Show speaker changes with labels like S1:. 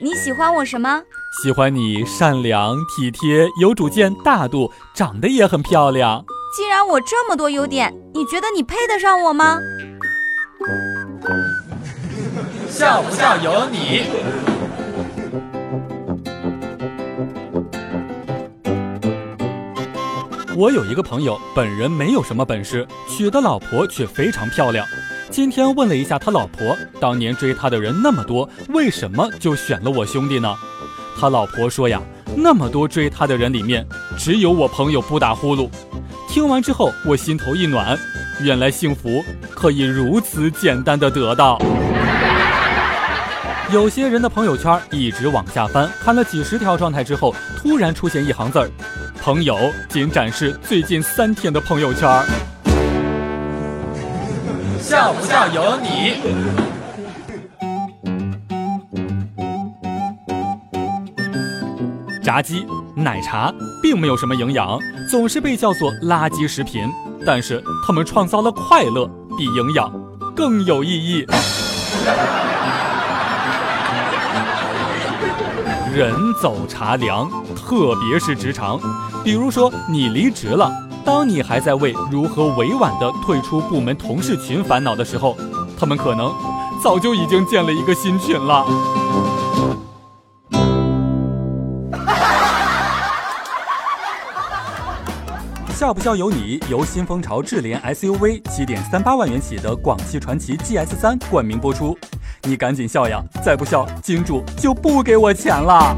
S1: 你喜欢我什么？
S2: 喜欢你善良、体贴、有主见、大度，长得也很漂亮。
S1: 既然我这么多优点，你觉得你配得上我吗？
S2: 笑不笑由你。我有一个朋友，本人没有什么本事，娶的老婆却非常漂亮。今天问了一下他老婆，当年追他的人那么多，为什么就选了我兄弟呢？他老婆说呀，那么多追他的人里面，只有我朋友不打呼噜。听完之后，我心头一暖，原来幸福可以如此简单的得到。有些人的朋友圈一直往下翻，看了几十条状态之后，突然出现一行字儿。朋友仅展示最近三天的朋友圈，笑不笑由你。炸鸡、奶茶并没有什么营养，总是被叫做垃圾食品，但是他们创造了快乐，比营养更有意义。人走茶凉，特别是职场。比如说，你离职了，当你还在为如何委婉地退出部门同事群烦恼的时候，他们可能早就已经建了一个新群了。笑不笑由你，由新风潮智联 SUV 七点三八万元起的广汽传祺 GS 三冠名播出。你赶紧笑呀，再不笑，金主就不给我钱了。